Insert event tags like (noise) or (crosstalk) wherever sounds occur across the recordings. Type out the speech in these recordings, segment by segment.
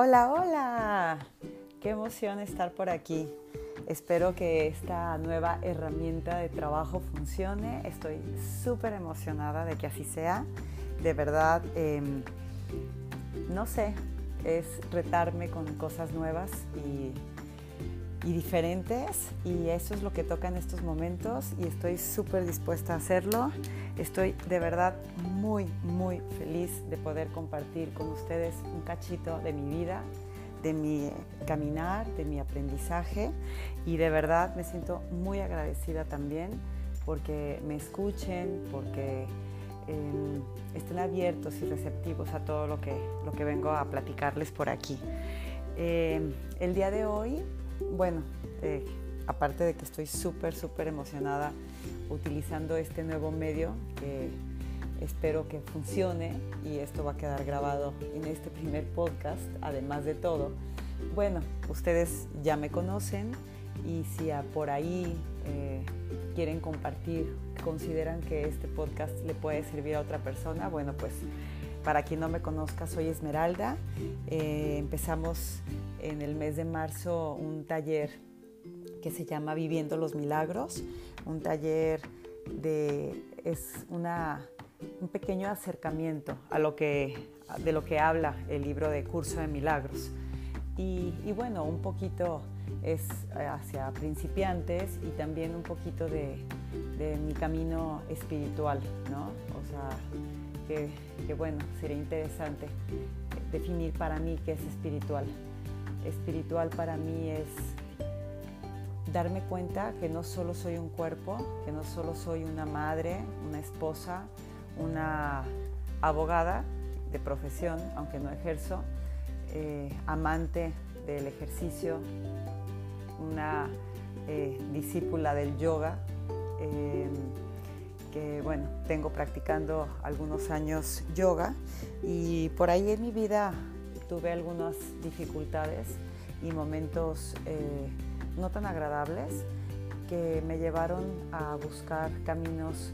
Hola, hola. Qué emoción estar por aquí. Espero que esta nueva herramienta de trabajo funcione. Estoy súper emocionada de que así sea. De verdad, em, no sé, es retarme con cosas nuevas y, y diferentes y eso es lo que toca en estos momentos y estoy súper dispuesta a hacerlo. Estoy de verdad muy, muy feliz de poder compartir con ustedes un cachito de mi vida, de mi caminar, de mi aprendizaje y de verdad me siento muy agradecida también porque me escuchen, porque eh, estén abiertos y receptivos a todo lo que, lo que vengo a platicarles por aquí. Eh, el día de hoy, bueno, eh, aparte de que estoy súper, súper emocionada utilizando este nuevo medio que espero que funcione y esto va a quedar grabado en este primer podcast, además de todo. Bueno, ustedes ya me conocen y si por ahí eh, quieren compartir, consideran que este podcast le puede servir a otra persona, bueno, pues para quien no me conozca, soy Esmeralda. Eh, empezamos en el mes de marzo un taller que se llama Viviendo los Milagros, un taller de es una, un pequeño acercamiento a lo que, de lo que habla el libro de Curso de Milagros. Y, y bueno, un poquito es hacia principiantes y también un poquito de, de mi camino espiritual, ¿no? O sea, que, que, bueno, sería interesante definir para mí qué es espiritual. Espiritual para mí es darme cuenta que no solo soy un cuerpo, que no solo soy una madre, una esposa, una abogada de profesión, aunque no ejerzo, eh, amante del ejercicio, una eh, discípula del yoga, eh, que bueno, tengo practicando algunos años yoga y por ahí en mi vida tuve algunas dificultades y momentos no tan agradables que me llevaron a buscar caminos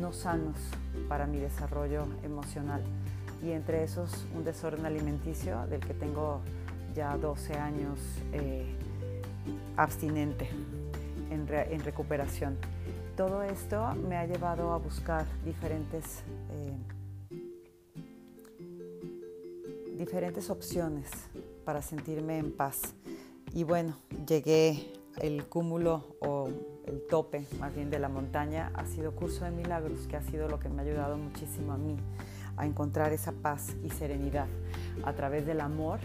no sanos para mi desarrollo emocional y entre esos un desorden alimenticio del que tengo ya 12 años eh, abstinente en, en, recuperación. Todo esto me ha llevado a buscar diferentes, eh, diferentes opciones para sentirme en paz. Y bueno, llegué el cúmulo o el tope más bien de la montaña ha sido Curso de Milagros, que ha sido lo que me ha ayudado muchísimo a mí a encontrar esa paz y serenidad a través del amor,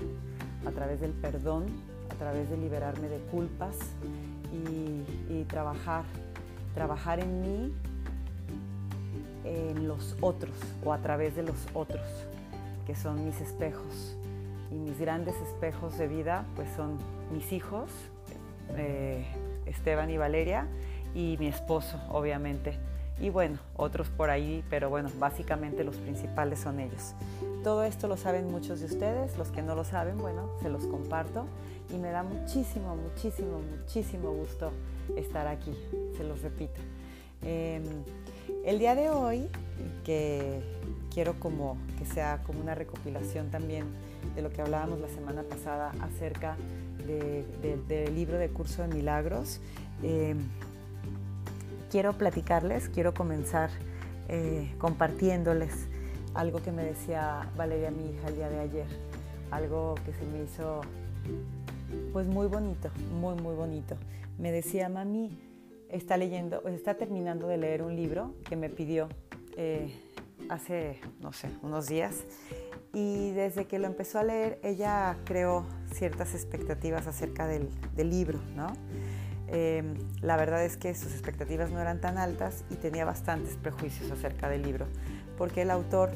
a través del perdón, a través de liberarme de culpas y, trabajar, trabajar en mí, en los otros o a través de los otros, que son mis espejos. Y mis grandes espejos de vida pues son mis hijos, eh, Esteban y Valeria, y mi esposo, obviamente. Y bueno, otros por ahí, pero bueno, básicamente los principales son ellos. Todo esto lo saben muchos de ustedes, los que no lo saben, bueno, se los comparto y me da muchísimo, muchísimo, muchísimo gusto estar aquí, se los repito. Eh, el día de hoy, que quiero como que sea como una recopilación también de lo que hablábamos la semana pasada acerca del libro de Curso de Milagros. Eh, quiero platicarles, quiero comenzar eh, compartiéndoles algo que me decía Valeria, mi hija, el día de ayer. Algo que se me hizo pues muy bonito, muy, muy bonito. Me decía, mami, está leyendo, está terminando de leer un libro que me pidió eh, hace, no sé, unos días y desde que lo empezó a leer ella creó ciertas expectativas acerca del, libro, ¿no? Em, la verdad es que sus expectativas no eran tan altas y tenía bastantes prejuicios acerca del libro, porque el autor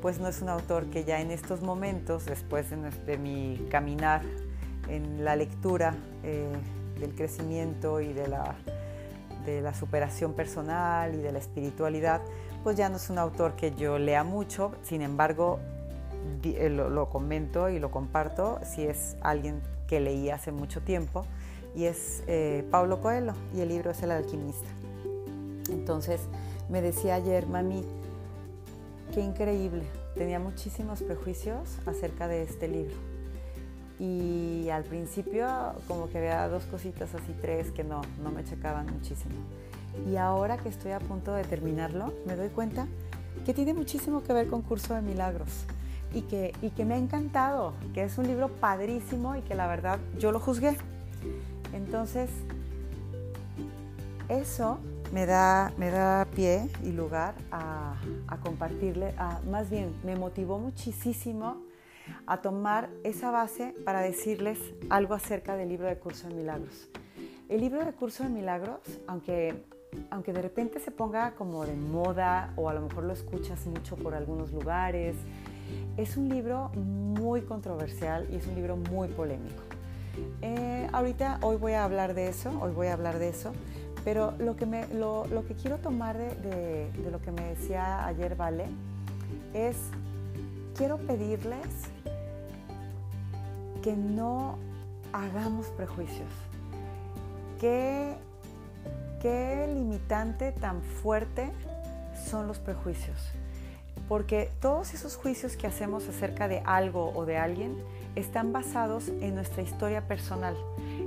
pues no es un autor que ya en estos momentos, después de, mi caminar en la lectura eh, del crecimiento y de la, de la superación personal y de la espiritualidad, pues ya no es un autor que yo lea mucho, sin embargo eh, lo, comento y lo comparto si es alguien que leí hace mucho tiempo y es eh, Pablo Coelho y el libro es El alquimista. Entonces me decía ayer, mami, qué increíble, tenía muchísimos prejuicios acerca de este libro y al principio como que había dos cositas así, tres que no, no me checaban muchísimo. Y ahora que estoy a punto de terminarlo, me doy cuenta que tiene muchísimo que ver con Curso de Milagros y que, y que me ha encantado, que es un libro padrísimo y que la verdad yo lo juzgué. Entonces, eso me da, me da pie y lugar a, a compartirle, a, más bien me motivó muchísimo a tomar esa base para decirles algo acerca del libro de Curso de Milagros. El libro de Curso de Milagros, aunque, aunque de repente se ponga como de moda o a lo mejor lo escuchas mucho por algunos lugares, es un libro muy controversial y es un libro muy polémico. Eh, ahorita, hoy voy a hablar de eso, hoy voy a hablar de eso, pero lo que, me, lo, lo que quiero tomar de, de, de lo que me decía ayer Vale es, quiero pedirles que no hagamos prejuicios. ¿Qué, qué limitante tan fuerte son los prejuicios? Porque todos esos juicios que hacemos acerca de algo o de alguien están basados en nuestra historia personal,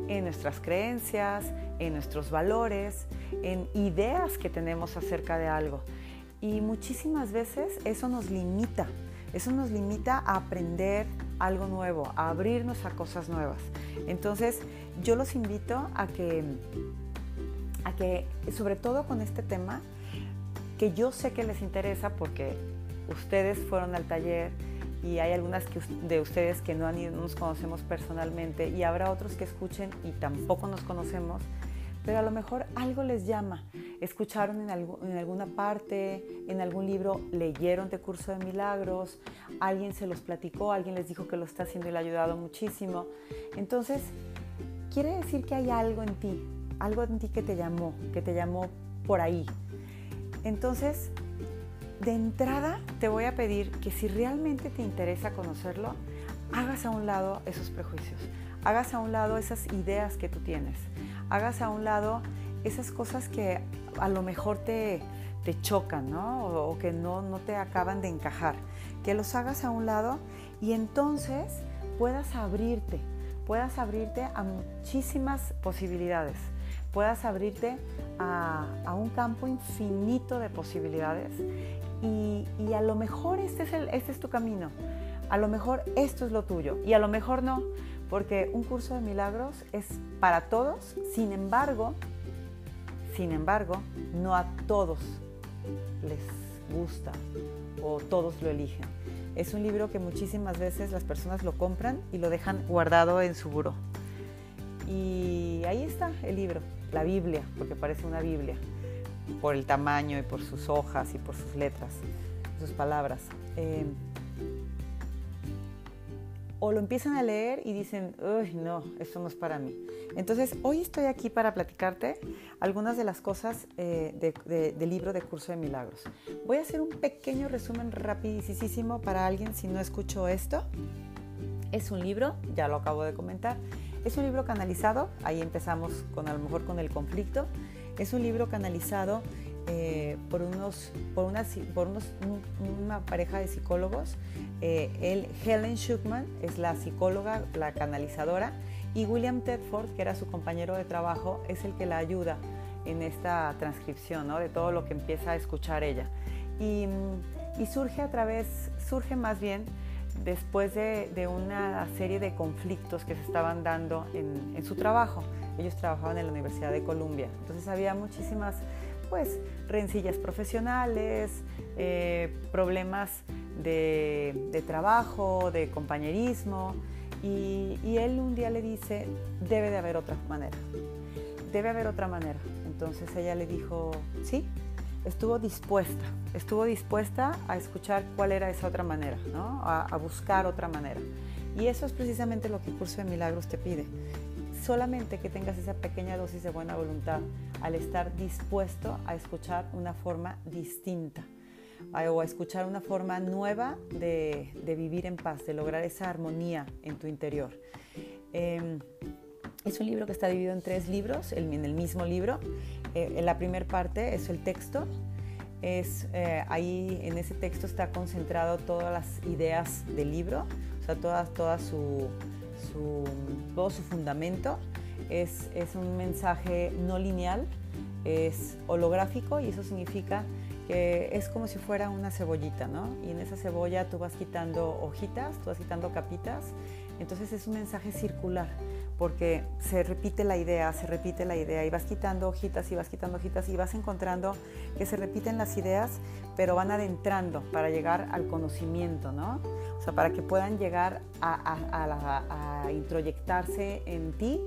en nuestras creencias, en nuestros valores, en ideas que tenemos acerca de algo. Y muchísimas veces eso nos limita, eso nos limita a aprender, algo nuevo, a abrirnos a cosas nuevas. Entonces, yo los invito a que, a que, sobre todo con este tema, que yo sé que les interesa porque ustedes fueron al taller y hay algunas de ustedes que no, nos conocemos personalmente y habrá otros que escuchen y tampoco nos conocemos pero a lo mejor algo les llama. Escucharon en, en, alguna parte, en algún libro, leyeron de curso de milagros, alguien se los platicó, alguien les dijo que lo está haciendo y le ha ayudado muchísimo. Entonces, quiere decir que hay algo en ti, algo en ti que te llamó, que te llamó por ahí. Entonces, de entrada te voy a pedir que si realmente te interesa conocerlo, hagas a un lado esos prejuicios, hagas a un lado esas ideas que tú tienes hagas a un lado esas cosas que a lo mejor te, chocan, ¿no? O, que no, no te acaban de encajar. Que los hagas a un lado y entonces puedas abrirte, puedas abrirte a muchísimas posibilidades, puedas abrirte a, a un campo infinito de posibilidades y, y, a lo mejor este es, el, este es tu camino, a lo mejor esto es lo tuyo y a lo mejor no, porque un curso de milagros es para todos, sin embargo, sin embargo, no a todos les gusta o todos lo eligen. Es un libro que muchísimas veces las personas lo compran y lo dejan guardado en su buró. Y ahí está el libro, la Biblia, porque parece una Biblia, por el tamaño y por sus hojas y por sus letras, sus palabras. Eh, o lo empiezan a leer y dicen, uy, no, esto no es para mí. Entonces, hoy estoy aquí para platicarte algunas de las cosas eh, del libro de Curso de Milagros. Voy a hacer un pequeño resumen rapidísimo para alguien si no escuchó esto. Es un libro, ya lo acabo de comentar, es un libro canalizado, ahí empezamos con a lo mejor con el conflicto, es un libro canalizado eh, por, unos, por, una, por unos, una pareja de psicólogos. Eh, Helen Schuckman es la psicóloga, la canalizadora, y William Tedford, que era su compañero de trabajo, es el que la ayuda en esta transcripción ¿no? de todo lo que empieza a escuchar ella. Y, y surge a través, surge más bien después de, una serie de conflictos que se estaban dando en, su trabajo. Ellos trabajaban en la Universidad de Columbia, entonces había muchísimas pues rencillas profesionales, eh, problemas de, de, trabajo, de compañerismo. Y, y, él un día le dice, debe de haber otra manera, debe haber otra manera. Entonces ella le dijo, sí, estuvo dispuesta, estuvo dispuesta a escuchar cuál era esa otra manera, ¿no? a, buscar otra manera. Y eso es precisamente lo que el curso de milagros te pide, solamente que tengas esa pequeña dosis de buena voluntad al estar dispuesto a escuchar una forma distinta o a escuchar una forma nueva de, de vivir en paz, de lograr esa armonía en tu interior. Eh, es un libro que está dividido en tres libros, en el mismo libro. Eh, en la primera parte es el texto. Es, eh, ahí en ese texto está concentrado todas las ideas del libro, o sea, toda, toda su, todo su fundamento. Es, es un mensaje no lineal, es holográfico y eso significa que es como si fuera una cebollita, ¿no? Y en esa cebolla tú vas quitando hojitas, tú vas quitando capitas, entonces es un mensaje circular, porque se repite la idea, se repite la idea, y vas quitando hojitas y vas quitando hojitas y vas encontrando que se repiten las ideas, pero van adentrando para llegar al conocimiento, ¿no? O sea, para que puedan llegar a, introyectarse en ti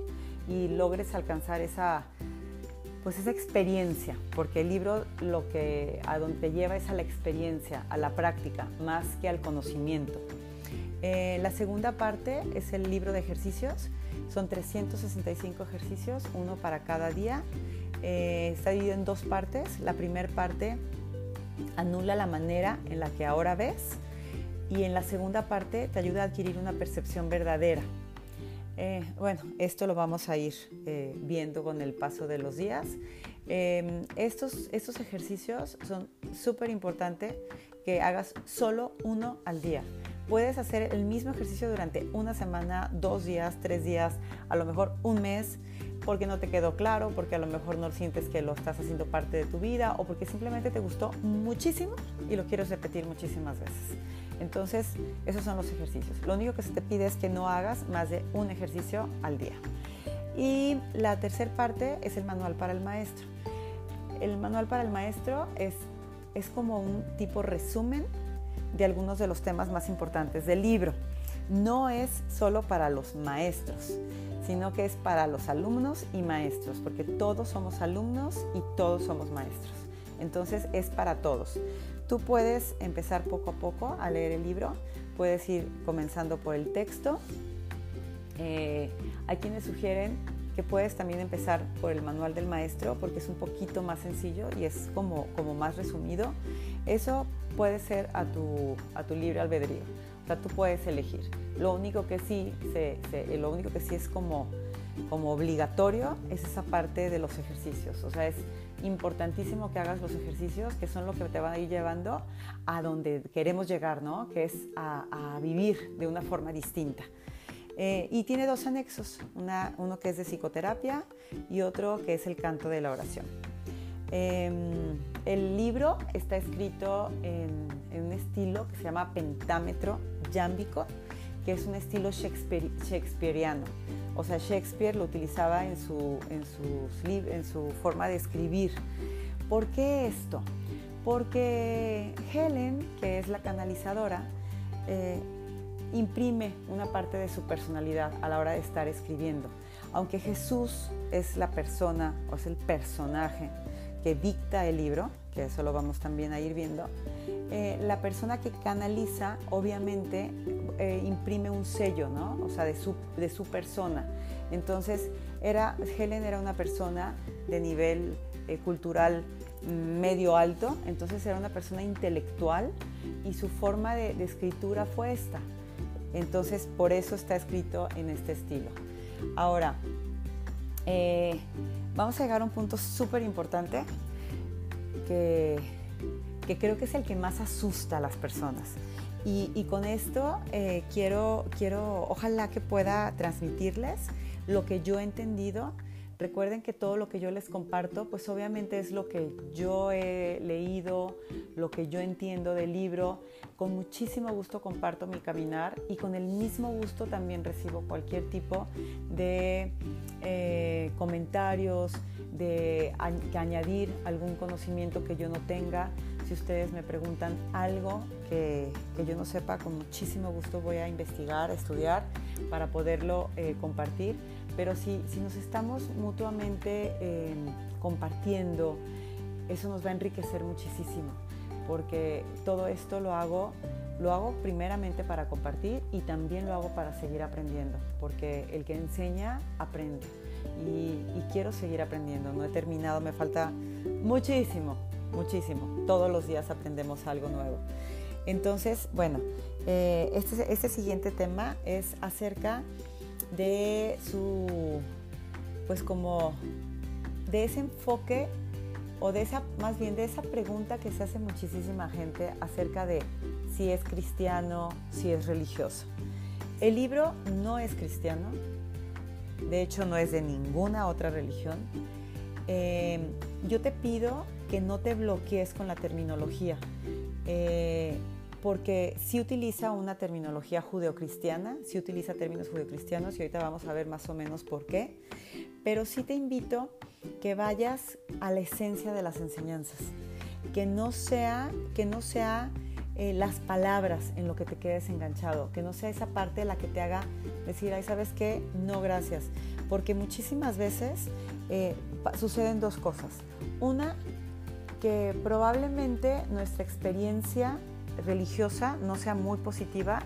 y logres alcanzar esa pues esa experiencia, porque el libro lo que a donde te lleva es a la experiencia, a la práctica, más que al conocimiento. Eh, la segunda parte es el libro de ejercicios, son 365 ejercicios, uno para cada día. Eh, está dividido en dos partes. La primera parte anula la manera en la que ahora ves y en la segunda parte te ayuda a adquirir una percepción verdadera eh, bueno, esto lo vamos a ir viendo con el paso de los días. Em, estos, estos ejercicios son súper importantes que hagas solo uno al día. Puedes hacer el mismo ejercicio durante una semana, dos días, tres días, a lo mejor un mes, porque no te quedó claro, porque a lo mejor no sientes que lo estás haciendo parte de tu vida o porque simplemente te gustó muchísimo y lo quieres repetir muchísimas veces. Entonces, esos son los ejercicios. Lo único que se te pide es que no hagas más de un ejercicio al día. Y la tercera parte es el manual para el maestro. El manual para el maestro es, es como un tipo resumen de algunos de los temas más importantes del libro. No es solo para los maestros, sino que es para los alumnos y maestros, porque todos somos alumnos y todos somos maestros. Entonces es para todos. Tú puedes empezar poco a poco a leer el libro, puedes ir comenzando por el texto. Eh, hay quienes sugieren que puedes también empezar por el manual del maestro porque es un poquito más sencillo y es como, como más resumido. Eso puede ser a tu, a tu libre albedrío. O sea, tú puedes elegir. Lo único que sí, lo único que sí es como, como obligatorio es esa parte de los ejercicios. O sea, es importantísimo que hagas los ejercicios, que son lo que te van a ir llevando a donde queremos llegar, ¿no? Que es a, vivir de una forma distinta. Eh, y tiene dos anexos, uno que es de psicoterapia y otro que es el canto de la oración. Em, el libro está escrito en, un estilo que se llama pentámetro yámbico, que es un estilo shakespeariano. O sea, Shakespeare lo utilizaba en su, en, en su forma de escribir. ¿Por qué esto? Porque Helen, que es la canalizadora, eh, imprime una parte de su personalidad a la hora de estar escribiendo. Aunque Jesús es la persona o es el personaje que dicta el libro, que eso lo vamos también a ir viendo, eh, la persona que canaliza obviamente eh, imprime un sello, ¿no? O sea, de su, de su persona. Entonces, era, Helen era una persona de nivel eh, cultural medio alto, entonces era una persona intelectual y su forma de, escritura fue esta. Entonces, por eso está escrito en este estilo. Ahora, vamos a llegar a un punto súper importante que que creo que es el que más asusta a las personas. Y, con esto eh, quiero, quiero, ojalá que pueda transmitirles lo que yo he entendido. Recuerden que todo lo que yo les comparto, pues obviamente es lo que yo he leído, lo que yo entiendo del libro. Con muchísimo gusto comparto mi caminar y con el mismo gusto también recibo cualquier tipo de eh, comentarios, de añadir algún conocimiento que yo no tenga si ustedes me preguntan algo que, yo no sepa, con muchísimo gusto voy a investigar, a estudiar para poderlo eh, compartir. Pero si, si, nos estamos mutuamente em, compartiendo, eso nos va a enriquecer muchísimo, porque todo esto lo hago, lo hago primeramente para compartir y también lo hago para seguir aprendiendo, porque el que enseña aprende. y quiero seguir aprendiendo, no he terminado, me falta muchísimo, muchísimo. Todos los días aprendemos algo nuevo. Entonces, bueno, eh, este, este, siguiente tema es acerca de su, pues como, de ese enfoque o de esa, más bien de esa pregunta que se hace muchísima gente acerca de si es cristiano, si es religioso. El libro no es cristiano, de hecho no es de ninguna otra religión. Eh, yo te pido que no te bloquees con la terminología, eh, porque sí utiliza una terminología judeocristiana, sí utiliza términos judeocristianos y ahorita vamos a ver más o menos por qué, pero sí te invito que vayas a la esencia de las enseñanzas, que no sea, que no sea eh, las palabras en lo que te quedes enganchado, que no sea esa parte la que te haga decir, ay, ¿sabes qué? No, gracias. Porque muchísimas veces eh, suceden dos cosas. Una, que probablemente nuestra experiencia religiosa no sea muy positiva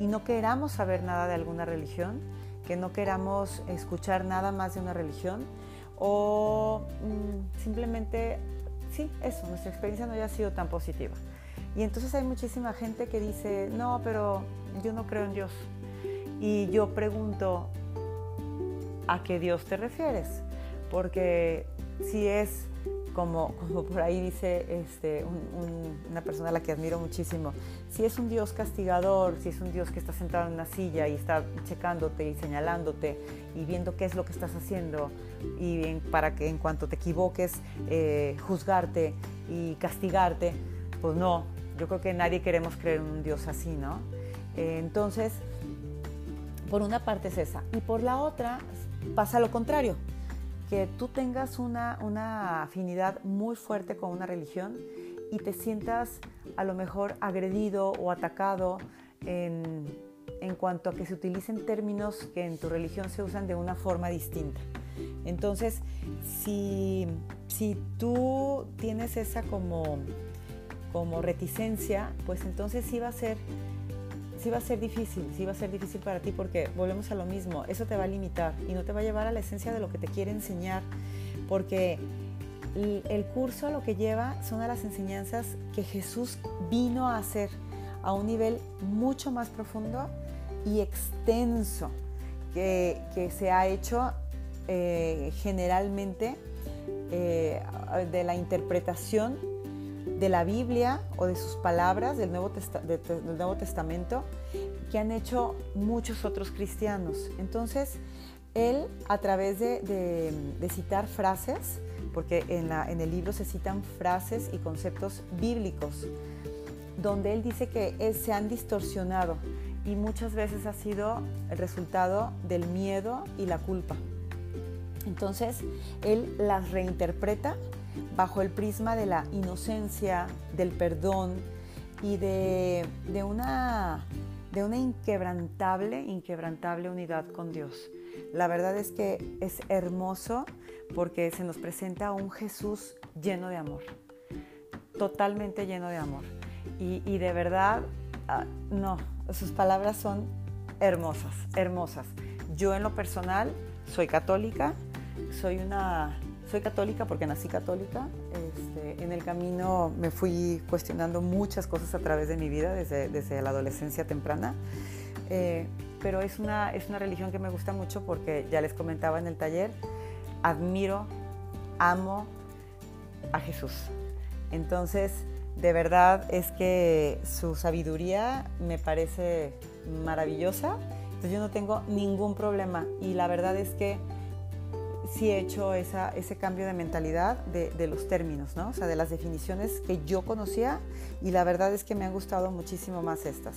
y no queramos saber nada de alguna religión, que no queramos escuchar nada más de una religión o mm, simplemente, sí, eso, nuestra experiencia no haya sido tan positiva. Y entonces hay muchísima gente que dice, no, pero yo no creo en Dios. Y yo pregunto, ¿a qué Dios te refieres? Porque si es como, como por ahí dice este, una persona a la que admiro muchísimo, si es un Dios castigador, si es un Dios que está sentado en una silla y está checándote y señalándote y viendo qué es lo que estás haciendo y para que en cuanto te equivoques eh, juzgarte y castigarte, pues no, yo creo que nadie queremos creer en un Dios así, ¿no? Eh, entonces, por una parte es esa. Y por la otra pasa lo contrario, que tú tengas una, una afinidad muy fuerte con una religión y te sientas a lo mejor agredido o atacado en, en cuanto a que se utilicen términos que en tu religión se usan de una forma distinta. Entonces, si, si tú tienes esa como como reticencia, pues entonces sí va a ser sí va a ser difícil, sí va a ser difícil para ti porque volvemos a lo mismo, eso te va a limitar y no te va a llevar a la esencia de lo que te quiere enseñar, porque el curso lo que lleva son a las enseñanzas que Jesús vino a hacer a un nivel mucho más profundo y extenso que, se ha hecho eh, generalmente eh, de la interpretación de la Biblia o de sus palabras del Nuevo, Testamento que han hecho muchos otros cristianos. Entonces, él a través de, citar frases, porque en, el libro se citan frases y conceptos bíblicos, donde él dice que se han distorsionado y muchas veces ha sido el resultado del miedo y la culpa. Entonces, él las reinterpreta bajo el prisma de la inocencia, del perdón y de, una, de una inquebrantable, inquebrantable unidad con Dios. La verdad es que es hermoso porque se nos presenta un Jesús lleno de amor, totalmente lleno de amor. Y, de verdad, ah, no, sus palabras son hermosas, hermosas. Yo en lo personal soy católica, soy una soy católica porque nací católica. Este, en el camino me fui cuestionando muchas cosas a través de mi vida desde, desde la adolescencia temprana. Eh, pero es una, es una religión que me gusta mucho porque ya les comentaba en el taller, admiro, amo a Jesús. Entonces, de verdad es que su sabiduría me parece maravillosa. Entonces yo no tengo ningún problema y la verdad es que sí he hecho ese cambio de mentalidad de, los términos, ¿no? O sea, de las definiciones que yo conocía y la verdad es que me han gustado muchísimo más estas.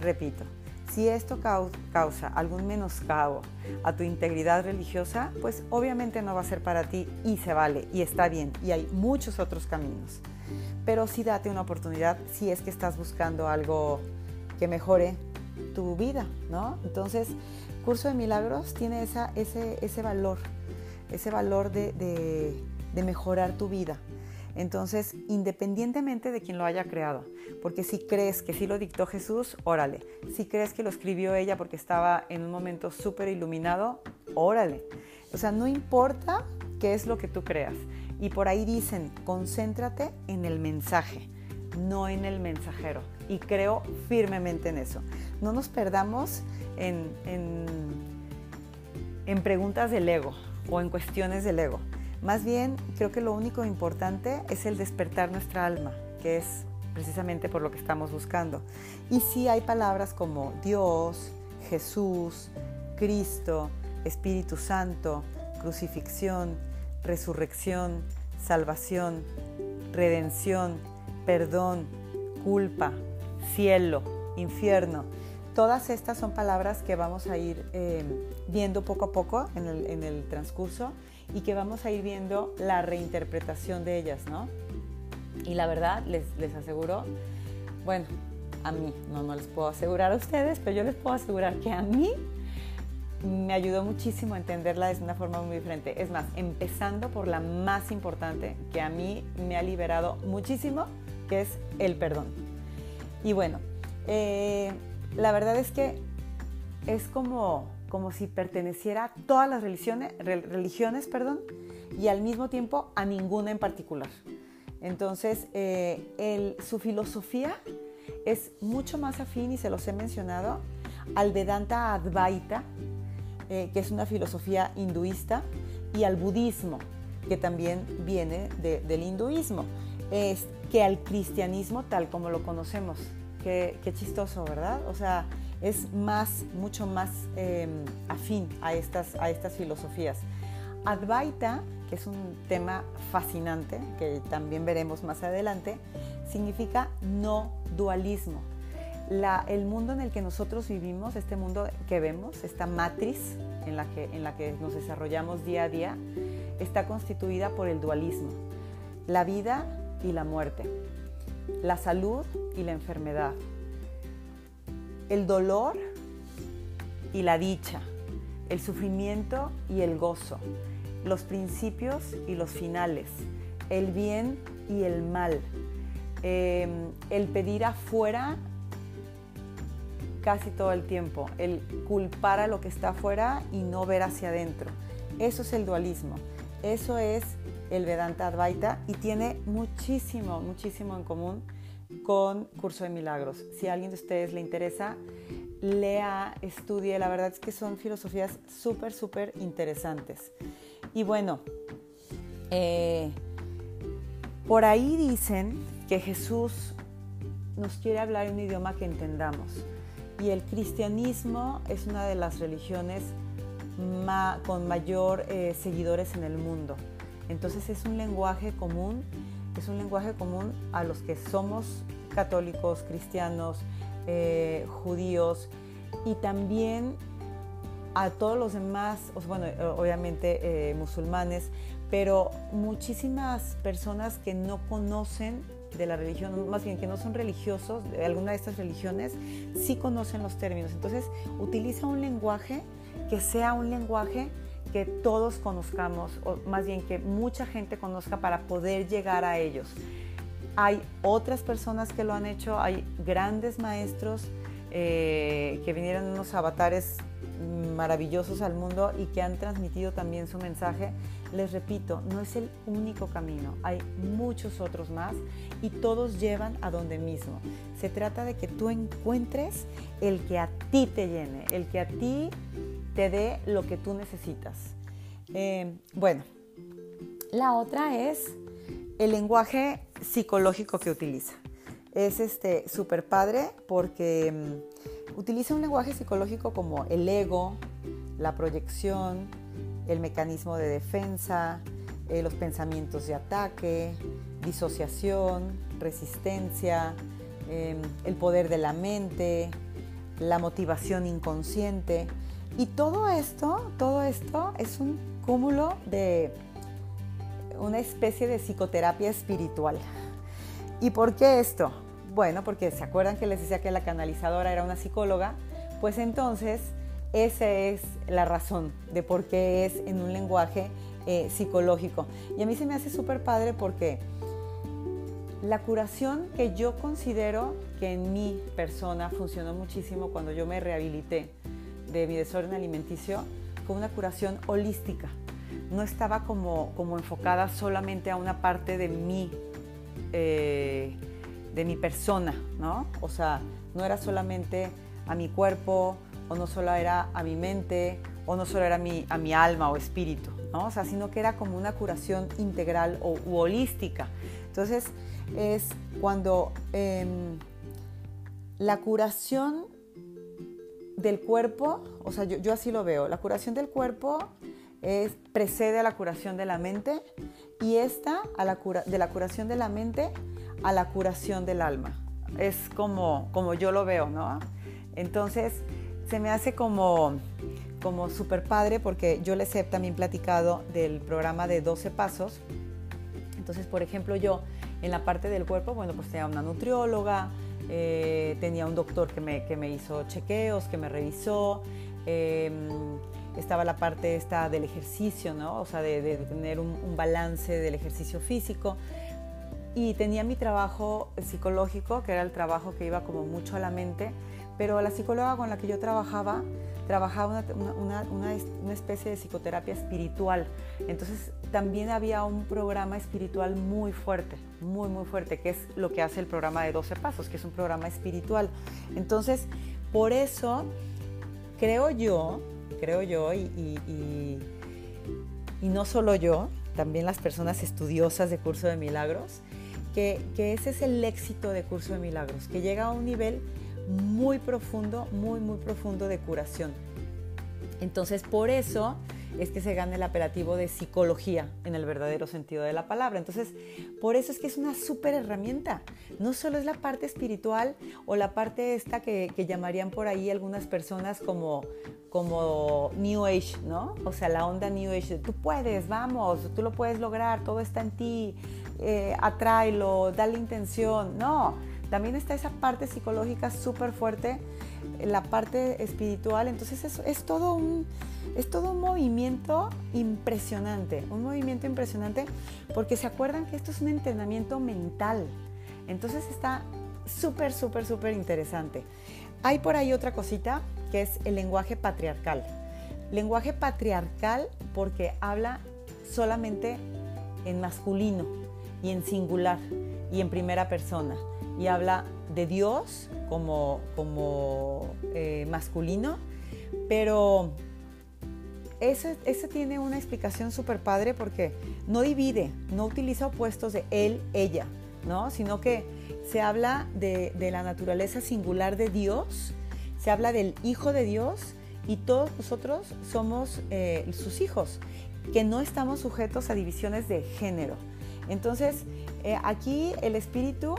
Repito, si esto causa algún menoscabo a tu integridad religiosa, pues obviamente no va a ser para ti y se vale y está bien y hay muchos otros caminos. Pero sí date una oportunidad si es que estás buscando algo que mejore tu vida, ¿no? Entonces, Curso de Milagros tiene ese valor ese valor de, mejorar tu vida. Entonces, independientemente de quien lo haya creado, porque si crees que sí lo dictó Jesús, órale. Si crees que lo escribió ella porque estaba en un momento súper iluminado, órale. O sea, no importa qué es lo que tú creas. Y por ahí dicen, concéntrate en el mensaje, no en el mensajero. Y creo firmemente en eso. No nos perdamos en, en, en preguntas del ego o en cuestiones del ego. Más bien, creo que lo único importante es el despertar nuestra alma, que es precisamente por lo que estamos buscando. Y sí hay palabras como Dios, Jesús, Cristo, Espíritu Santo, crucifixión, resurrección, salvación, redención, perdón, culpa, cielo, infierno. Todas estas son palabras que vamos a ir eh, viendo poco a poco en el, transcurso y que vamos a ir viendo la reinterpretación de ellas, ¿no? Y la verdad, les, les aseguro, bueno, a mí, no, no les puedo asegurar a ustedes, pero yo les puedo asegurar que a mí me ayudó muchísimo a entenderla de una forma muy diferente. Es más, empezando por la más importante que a mí me ha liberado muchísimo, que es el perdón. Y bueno, eh, la verdad es que es como, como si perteneciera a todas las religiones, religiones perdón, y al mismo tiempo a ninguna en particular. Entonces, eh, su filosofía es mucho más afín, y se los he mencionado, al Vedanta Advaita, eh, que es una filosofía hinduista, y al budismo, que también viene del hinduismo, es que al cristianismo tal como lo conocemos. Qué, chistoso, ¿verdad? O sea, es más, mucho más em, afín a estas, a estas filosofías. Advaita, que es un tema fascinante, que también veremos más adelante, significa no dualismo. el mundo en el que nosotros vivimos, este mundo que vemos, esta matriz en la, que, en la que nos desarrollamos día a día, está constituida por el dualismo, la vida y la muerte, la salud y la enfermedad, el dolor y la dicha, el sufrimiento y el gozo, los principios y los finales, el bien y el mal, Em, el pedir afuera casi todo el tiempo, el culpar a lo que está afuera y no ver hacia adentro. Eso es el dualismo, eso es el Vedanta Advaita y tiene muchísimo, muchísimo en común con Curso de Milagros. Si a alguien de ustedes le interesa, lea, estudie, la verdad es que son filosofías súper, súper interesantes. Y bueno, eh, por ahí dicen que Jesús nos quiere hablar en un idioma que entendamos. Y el cristianismo es una de las religiones con mayor eh, seguidores en el mundo. Entonces es un lenguaje común, es un lenguaje común a los que somos católicos, cristianos, eh, judíos y también a todos los demás, bueno, obviamente eh, musulmanes, pero muchísimas personas que no conocen de la religión, más bien que no son religiosos de alguna de estas religiones, sí conocen los términos. Entonces, utiliza un lenguaje que sea un lenguaje que todos conozcamos, o más bien que mucha gente conozca para poder llegar a ellos. Hay otras personas que lo han hecho, hay grandes maestros eh, que vinieron unos avatares maravillosos al mundo y que han transmitido también su mensaje. Les repito, no es el único camino, hay muchos otros más y todos llevan a donde mismo. Se trata de que tú encuentres el que a ti te llene, el que a ti te dé lo que tú necesitas. Eh, bueno, la otra es el lenguaje psicológico que utiliza. Es este súper padre porque mm, Utiliza un lenguaje psicológico como el ego, la proyección, el mecanismo de defensa, eh, los pensamientos de ataque, disociación, resistencia, em, el poder de la mente, la motivación inconsciente. Y todo esto, todo esto es un cúmulo de una especie de psicoterapia espiritual. ¿Y por qué esto? Bueno, porque se acuerdan que les decía que la canalizadora era una psicóloga, pues entonces esa es la razón de por qué es en un lenguaje eh, psicológico. Y a mí se me hace súper padre porque la curación que yo considero que en mi persona funcionó muchísimo cuando yo me rehabilité de mi desorden alimenticio fue una curación holística. No estaba como, como enfocada solamente a una parte de mí. Eh, de mi persona, ¿no? O sea, no era solamente a mi cuerpo, o no solo era a mi mente, o no solo era a mi, a mi alma o espíritu, ¿no? O sea, sino que era como una curación integral o holística. Entonces, es cuando em, la curación del cuerpo, o sea, yo, así lo veo, la curación del cuerpo es, precede a la curación de la mente y esta a la cura, de la curación de la mente a la curación del alma. Es como, como yo lo veo, ¿no? Entonces, se me hace como, como súper padre porque yo les he también platicado del programa de 12 pasos. Entonces, por ejemplo, yo en la parte del cuerpo, bueno, pues tenía una nutrióloga, eh, tenía un doctor que me, que me, hizo chequeos, que me revisó. Em, estaba la parte esta del ejercicio, ¿no? O sea, de, tener un, un, balance del ejercicio físico. Y tenía mi trabajo psicológico, que era el trabajo que iba como mucho a la mente, pero la psicóloga con la que yo trabajaba trabajaba una, una, especie de psicoterapia espiritual. Entonces también había un programa espiritual muy fuerte, muy, muy fuerte, que es lo que hace el programa de 12 Pasos, que es un programa espiritual. Entonces, por eso creo yo, creo yo, y, y, y, no solo yo, también las personas estudiosas de Curso de Milagros, que, que ese es el éxito de Curso de Milagros, que llega a un nivel muy profundo, muy, muy profundo de curación. Entonces, por eso es que se gana el apelativo de psicología en el verdadero sentido de la palabra. Entonces, por eso es que es una súper herramienta. No solo es la parte espiritual o la parte esta que, llamarían por ahí algunas personas como, como New Age, ¿no? O sea, la onda New Age, tú puedes, vamos, tú lo puedes lograr, todo está en ti, eh, atráelo, dale intención. No, también está esa parte psicológica súper fuerte, la parte espiritual, entonces es, es, todo un, es todo un movimiento impresionante, un movimiento impresionante porque se acuerdan que esto es un entrenamiento mental, entonces está súper, súper, súper interesante. Hay por ahí otra cosita que es el lenguaje patriarcal. Lenguaje patriarcal porque habla solamente en masculino y en singular y en primera persona y habla de Dios como, como eh, masculino, pero ese, tiene una explicación súper padre porque no divide, no utiliza opuestos de él, ella, ¿no? sino que se habla de, la naturaleza singular de Dios, se habla del Hijo de Dios y todos nosotros somos eh, sus hijos, que no estamos sujetos a divisiones de género. Entonces, eh, aquí el espíritu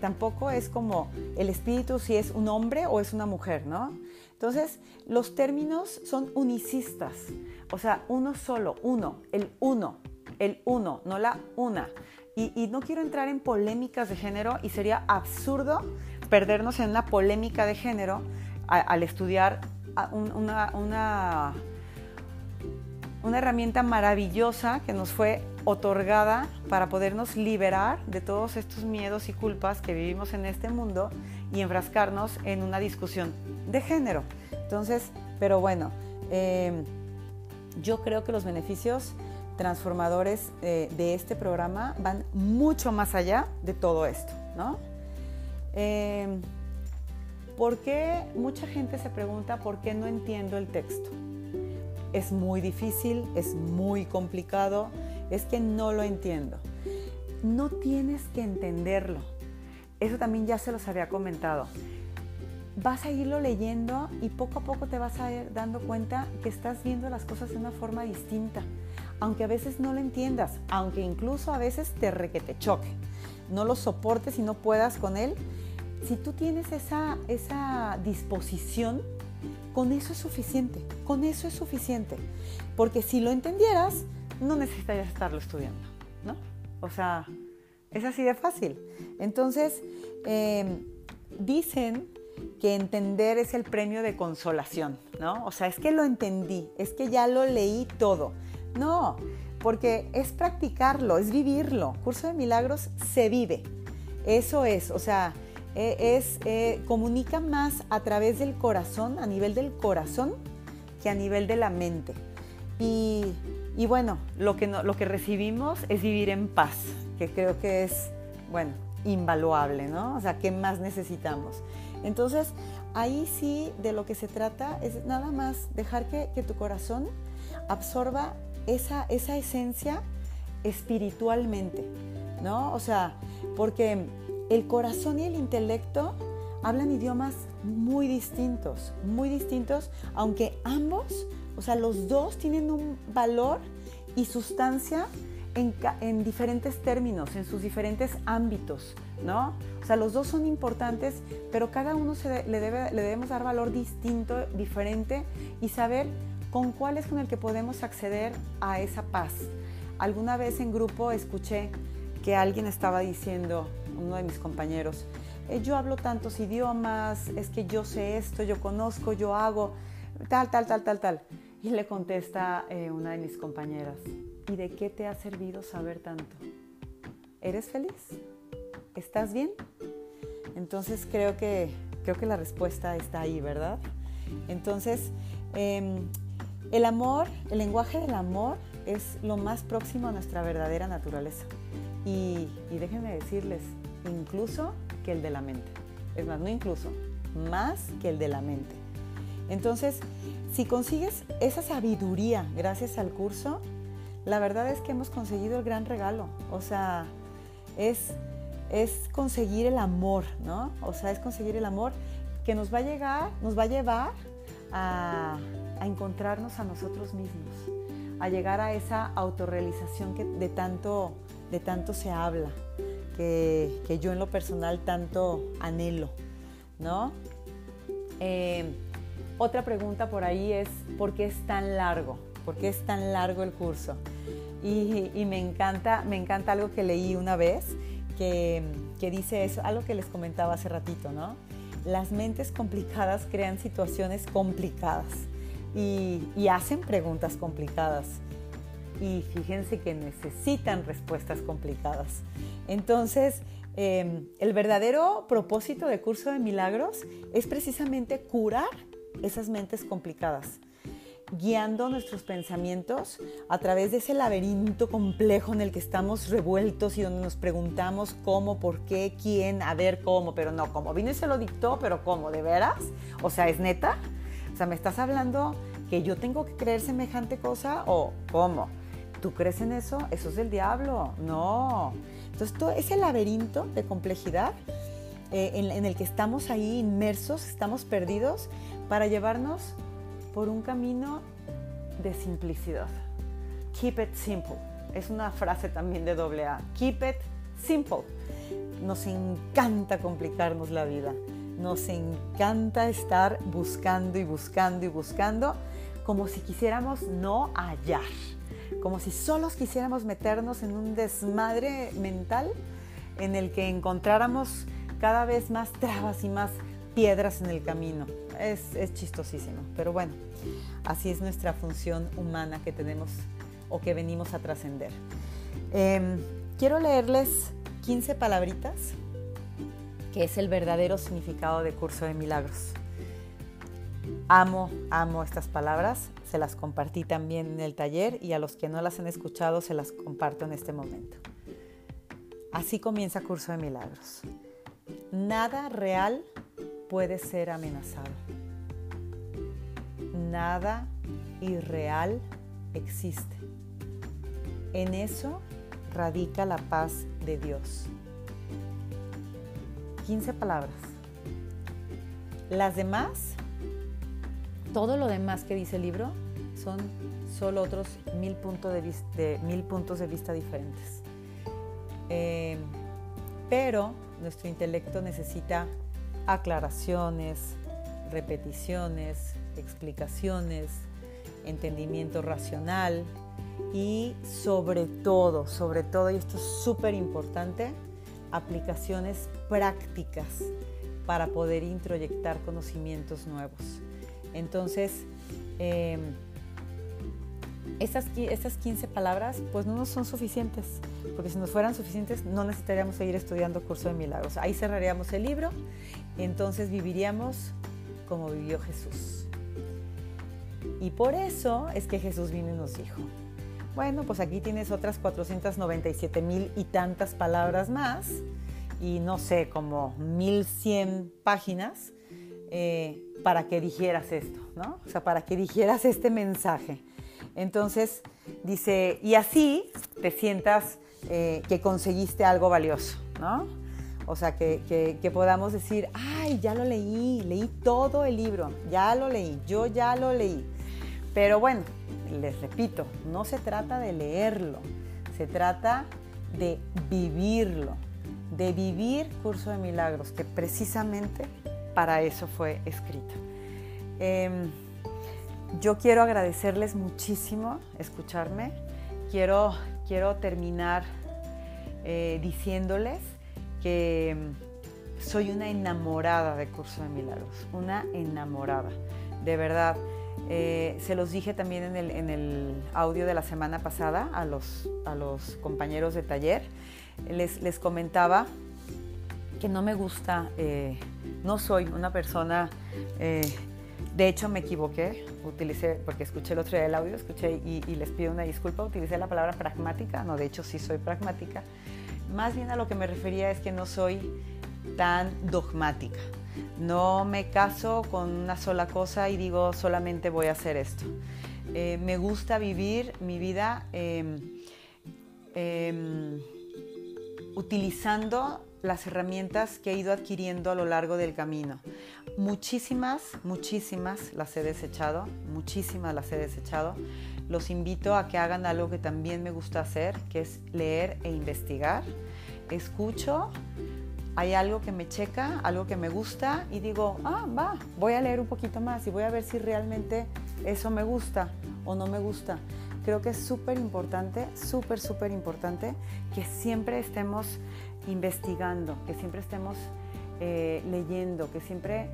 tampoco es como el espíritu si es un hombre o es una mujer, ¿no? Entonces, los términos son unicistas, o sea, uno solo, uno, el uno, el uno, no la una. Y, no quiero entrar en polémicas de género y sería absurdo perdernos en una polémica de género al estudiar una, una, una herramienta maravillosa que nos fue otorgada para podernos liberar de todos estos miedos y culpas que vivimos en este mundo y enfrascarnos en una discusión de género. Entonces, pero bueno, eh, yo creo que los beneficios transformadores eh, de este programa van mucho más allá de todo esto, ¿no? Eh, ¿Por qué mucha gente se pregunta por qué no entiendo el texto? Es muy difícil, es muy complicado es que no lo entiendo. No tienes que entenderlo. Eso también ya se los había comentado. Vas a irlo leyendo y poco a poco te vas a ir dando cuenta que estás viendo las cosas de una forma distinta. Aunque a veces no lo entiendas, aunque incluso a veces te requete choque, no lo soportes y no puedas con él. Si tú tienes esa, esa disposición, con eso es suficiente, con eso es suficiente. Porque si lo entendieras, no necesitarías estarlo estudiando, ¿no? O sea, es así de fácil. Entonces, em, dicen que entender es el premio de consolación, ¿no? O sea, es que lo entendí, es que ya lo leí todo. No, porque es practicarlo, es vivirlo. Curso de Milagros se vive. Eso es, o sea, e, es, eh, comunica más a través del corazón, a nivel del corazón, que a nivel de la mente. Y y bueno, lo que, lo que recibimos es vivir en paz, que creo que es, bueno, invaluable, ¿no? O sea, ¿qué más necesitamos? Entonces, ahí sí de lo que se trata es nada más dejar que, tu corazón absorba esa, esa esencia espiritualmente, ¿no? O sea, porque el corazón y el intelecto hablan idiomas muy distintos, muy distintos, aunque ambos, o sea, los dos tienen un valor y sustancia en, diferentes términos, en sus diferentes ámbitos, ¿no? O sea, los dos son importantes, pero cada uno le, le debemos dar valor distinto, diferente y saber con cuál es con el que podemos acceder a esa paz. Alguna vez en grupo escuché que alguien estaba diciendo, uno de mis compañeros, eh, yo hablo tantos idiomas, es que yo sé esto, yo conozco, yo hago, tal, tal, tal, tal, tal. Y le contesta eh, una de mis compañeras, ¿Y de qué te ha servido saber tanto? ¿Eres feliz? ¿Estás bien? Entonces creo que, creo que la respuesta está ahí, ¿verdad? Entonces, em, el amor, el lenguaje del amor es lo más próximo a nuestra verdadera naturaleza. Y, y déjenme decirles, incluso que el de la mente. Es más, no incluso, más que el de la mente. Entonces, si consigues esa sabiduría gracias al curso, la verdad es que hemos conseguido el gran regalo. O sea, es, es conseguir el amor, ¿no? O sea, es conseguir el amor que nos va a llegar, nos va a llevar a, encontrarnos a nosotros mismos, a llegar a esa autorrealización que de tanto, de tanto se habla, que, yo en lo personal tanto anhelo, ¿no? Eh, otra pregunta por ahí es, ¿por qué es tan largo? ¿Por qué es tan largo el curso? Y, me, encanta, me encanta algo que leí una vez que, dice eso, algo que les comentaba hace ratito, ¿no? Las mentes complicadas crean situaciones complicadas y, hacen preguntas complicadas. Y fíjense que necesitan respuestas complicadas. Entonces, em, el verdadero propósito de Curso de Milagros es precisamente curar esas mentes complicadas guiando nuestros pensamientos a través de ese laberinto complejo en el que estamos revueltos y donde nos preguntamos cómo, por qué, quién, a ver cómo, pero no cómo. Vino y se lo dictó, pero cómo, ¿de veras? O sea, ¿es neta? O sea, ¿me estás hablando que yo tengo que creer semejante cosa o cómo? ¿Tú crees en eso? Eso es del diablo. No. Entonces, todo ese laberinto de complejidad eh, en el que estamos ahí inmersos, estamos perdidos, para llevarnos por un camino de simplicidad. Keep it simple. Es una frase también de doble A. Keep it simple. Nos encanta complicarnos la vida. Nos encanta estar buscando y buscando y buscando como si quisiéramos no hallar. Como si solos quisiéramos meternos en un desmadre mental en el que encontráramos cada vez más trabas y más piedras en el camino. Es, es chistosísimo, pero bueno, así es nuestra función humana que tenemos o que venimos a trascender. Em, quiero leerles 15 palabritas, que es el verdadero significado de Curso de Milagros. Amo, amo estas palabras, se las compartí también en el taller y a los que no las han escuchado se las comparto en este momento. Así comienza Curso de Milagros. Nada real puede ser amenazado. Nada irreal existe. En eso radica la paz de Dios. 15 palabras. Las demás, todo lo demás que dice el libro, son solo otros mil, puntos de, vista, mil puntos de vista diferentes. Eh, pero nuestro intelecto necesita aclaraciones, repeticiones, explicaciones, entendimiento racional y sobre todo, sobre todo, y esto es súper importante, aplicaciones prácticas para poder introyectar conocimientos nuevos. Entonces, eh, esas, 15 palabras pues no nos son suficientes, porque si nos fueran suficientes no necesitaríamos seguir estudiando curso de milagros. Ahí cerraríamos el libro, entonces viviríamos como vivió Jesús. Y por eso es que Jesús vino y nos dijo, bueno, pues aquí tienes otras 497 mil y tantas palabras más, y no sé, como 1100 páginas, eh, para que dijeras esto, ¿no? O sea, para que dijeras este mensaje. Entonces dice, y así te sientas eh, que conseguiste algo valioso, ¿no? O sea, que, que, podamos decir, ay, ya lo leí, leí todo el libro, ya lo leí, yo ya lo leí. Pero bueno, les repito, no se trata de leerlo, se trata de vivirlo, de vivir Curso de Milagros, que precisamente para eso fue escrito. Em, yo quiero agradecerles muchísimo escucharme. Quiero, quiero terminar eh, diciéndoles que em, soy una enamorada de Curso de Milagros, una enamorada, de verdad. Eh, se los dije también en el, en el, audio de la semana pasada a los, a los compañeros de taller. Les, les comentaba que no me gusta, eh, no soy una persona, eh, de hecho me equivoqué, utilicé, porque escuché el otro día el audio, escuché y, les pido una disculpa, utilicé la palabra pragmática, no, de hecho sí soy pragmática. Más bien a lo que me refería es que no soy tan dogmática. No me caso con una sola cosa y digo solamente voy a hacer esto. Eh, me gusta vivir mi vida em, em, utilizando las herramientas que he ido adquiriendo a lo largo del camino. Muchísimas, muchísimas las he desechado, muchísimas las he desechado. Los invito a que hagan algo que también me gusta hacer, que es leer e investigar. Escucho, hay algo que me checa, algo que me gusta y digo, ah, va, voy a leer un poquito más y voy a ver si realmente eso me gusta o no me gusta. Creo que es súper importante, súper, súper importante que siempre estemos investigando, que siempre estemos eh, leyendo, que siempre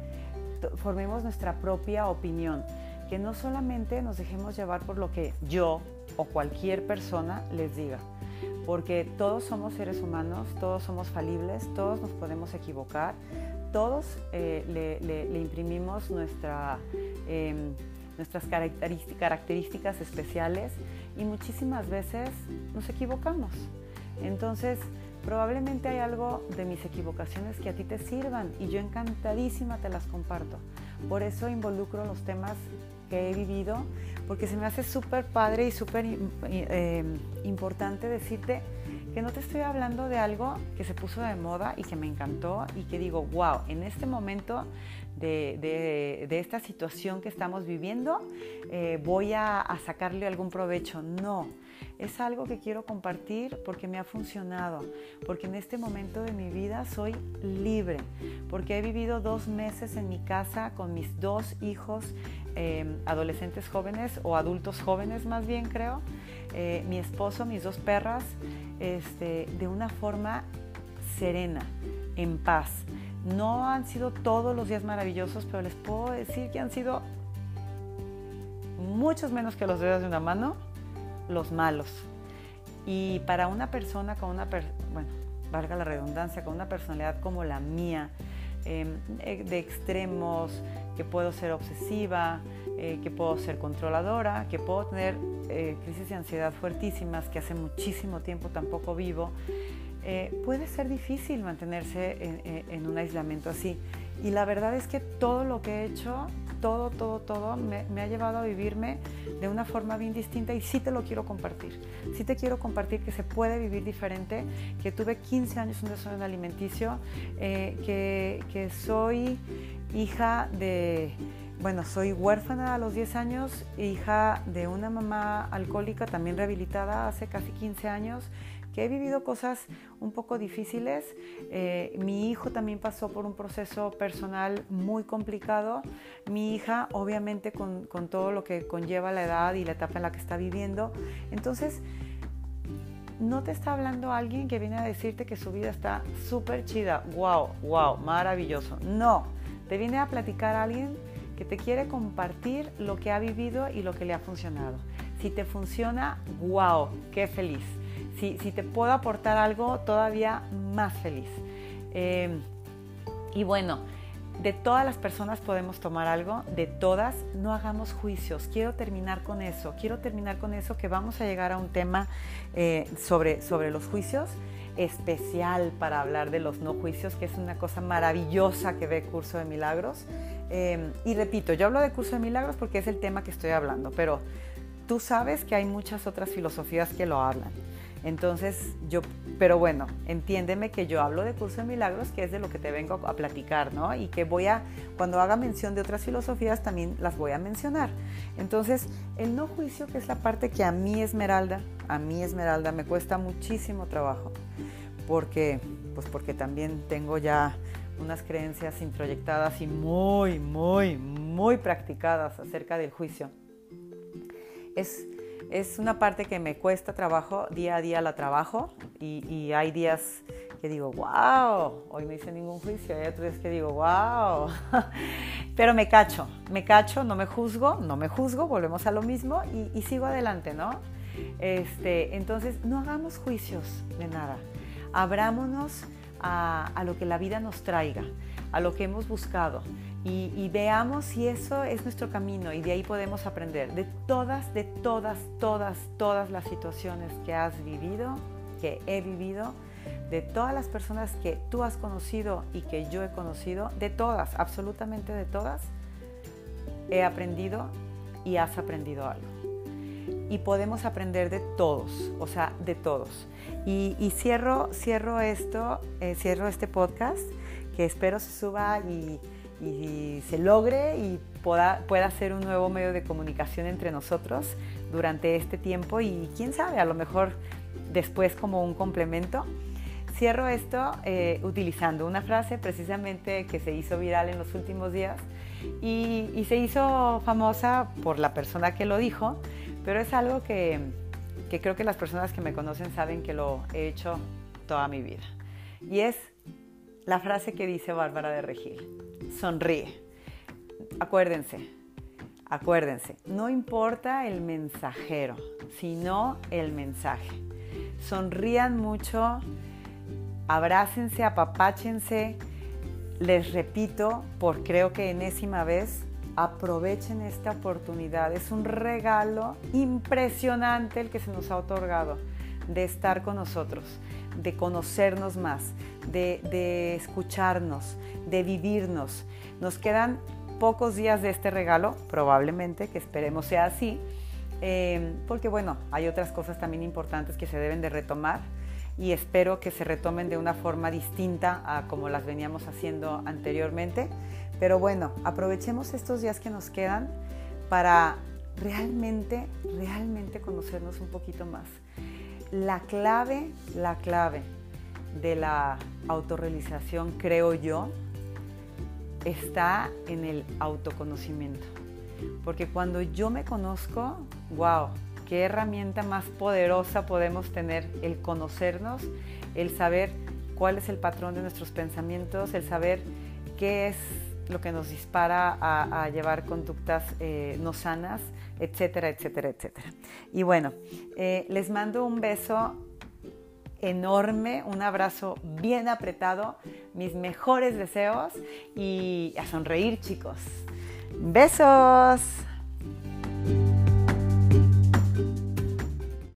formemos nuestra propia opinión, que no solamente nos dejemos llevar por lo que yo o cualquier persona les diga porque todos somos seres humanos, todos somos falibles, todos nos podemos equivocar, todos eh, le, imprimimos nuestra, em, nuestras características especiales y muchísimas veces nos equivocamos. Entonces, probablemente hay algo de mis equivocaciones que a ti te sirvan y yo encantadísima te las comparto. Por eso involucro los temas que he vivido, porque se me hace súper padre y súper eh, importante decirte que no te estoy hablando de algo que se puso de moda y que me encantó y que digo, wow, en este momento de, esta situación que estamos viviendo, eh, voy a, sacarle algún provecho. No, es algo que quiero compartir porque me ha funcionado, porque en este momento de mi vida soy libre, porque he vivido dos meses en mi casa con mis dos hijos Em, adolescentes jóvenes o adultos jóvenes más bien creo, eh, mi esposo, mis dos perras, este, de una forma serena, en paz. No han sido todos los días maravillosos, pero les puedo decir que han sido muchos menos que los dedos de una mano, los malos. Y para una persona con una, bueno, valga la redundancia, con una personalidad como la mía, em, eh, de extremos, que puedo ser obsesiva, eh, que puedo ser controladora, que puedo tener eh, crisis de ansiedad fuertísimas que hace muchísimo tiempo tampoco vivo, eh, puede ser difícil mantenerse en, un aislamiento así. Y la verdad es que todo lo que he hecho, todo, todo, todo, me, me, ha llevado a vivirme de una forma bien distinta y sí te lo quiero compartir. Sí te quiero compartir que se puede vivir diferente, que tuve 15 años en un desorden alimenticio, que, que soy hija de, bueno, soy huérfana a los 10 años, hija de una mamá alcohólica también rehabilitada hace casi 15 años, que he vivido cosas un poco difíciles. Eh, mi hijo también pasó por un proceso personal muy complicado. Mi hija, obviamente, con, con todo lo que conlleva la edad y la etapa en la que está viviendo. Entonces, no te está hablando alguien que viene a decirte que su vida está súper chida, wow, wow, maravilloso. No te viene a platicar alguien que te quiere compartir lo que ha vivido y lo que le ha funcionado. Si te funciona, wow, qué feliz. Si, te puedo aportar algo, todavía más feliz. Eh, y bueno, de todas las personas podemos tomar algo, de todas, no hagamos juicios. Quiero terminar con eso, quiero terminar con eso que vamos a llegar a un tema eh, sobre, sobre los juicios especial para hablar de los no juicios, que es una cosa maravillosa que ve Curso de Milagros. Eh, y repito, yo hablo de Curso de Milagros porque es el tema que estoy hablando, pero tú sabes que hay muchas otras filosofías que lo hablan. Entonces, yo, pero bueno, entiéndeme que yo hablo de curso de milagros, que es de lo que te vengo a platicar, ¿no? Y que voy a, cuando haga mención de otras filosofías, también las voy a mencionar. Entonces, el no juicio, que es la parte que a mí, Esmeralda, a mí, Esmeralda, me cuesta muchísimo trabajo, porque, pues porque también tengo ya unas creencias introyectadas y muy, muy, muy practicadas acerca del juicio. Es es una parte que me cuesta trabajo, día a día la trabajo y, hay días que digo, wow, hoy no hice ningún juicio, hay otros días que digo, wow, (laughs) pero me cacho, me cacho, no me juzgo, no me juzgo, volvemos a lo mismo y, sigo adelante, ¿no? Este, entonces, no hagamos juicios de nada, abrámonos a lo que la vida nos traiga, a lo que hemos buscado y, veamos si eso es nuestro camino y de ahí podemos aprender de todas, de todas, todas, todas las situaciones que has vivido, que he vivido, de todas las personas que tú has conocido y que yo he conocido, de todas, absolutamente de todas, he aprendido y has aprendido algo. Y podemos aprender de todos, o sea, de todos. Y, cierro, cierro esto, eh, cierro este podcast, que espero se suba y y se logre y pueda, pueda ser un nuevo medio de comunicación entre nosotros durante este tiempo y quién sabe, a lo mejor después como un complemento. Cierro esto eh, utilizando una frase precisamente que se hizo viral en los últimos días y, y, se hizo famosa por la persona que lo dijo, pero es algo que, creo que las personas que me conocen saben que lo he hecho toda mi vida. Y es la frase que dice Bárbara de Regil sonríe. Acuérdense, acuérdense, no importa el mensajero, sino el mensaje. Sonrían mucho, abrácense, apapáchense. Les repito, por creo que enésima vez, aprovechen esta oportunidad. Es un regalo impresionante el que se nos ha otorgado de estar con nosotros, de conocernos más, de, escucharnos, de vivirnos. Nos quedan pocos días de este regalo, probablemente, que esperemos sea así, eh, porque bueno, hay otras cosas también importantes que se deben de retomar y espero que se retomen de una forma distinta a como las veníamos haciendo anteriormente. Pero bueno, aprovechemos estos días que nos quedan para realmente, realmente conocernos un poquito más. La clave, la clave de la autorrealización, creo yo, está en el autoconocimiento. Porque cuando yo me conozco, wow, qué herramienta más poderosa podemos tener el conocernos, el saber cuál es el patrón de nuestros pensamientos, el saber qué es lo que nos dispara a, llevar conductas eh, no sanas, etcétera, etcétera, etcétera. Y bueno, eh, les mando un beso enorme, un abrazo bien apretado, mis mejores deseos y a sonreír chicos. Besos.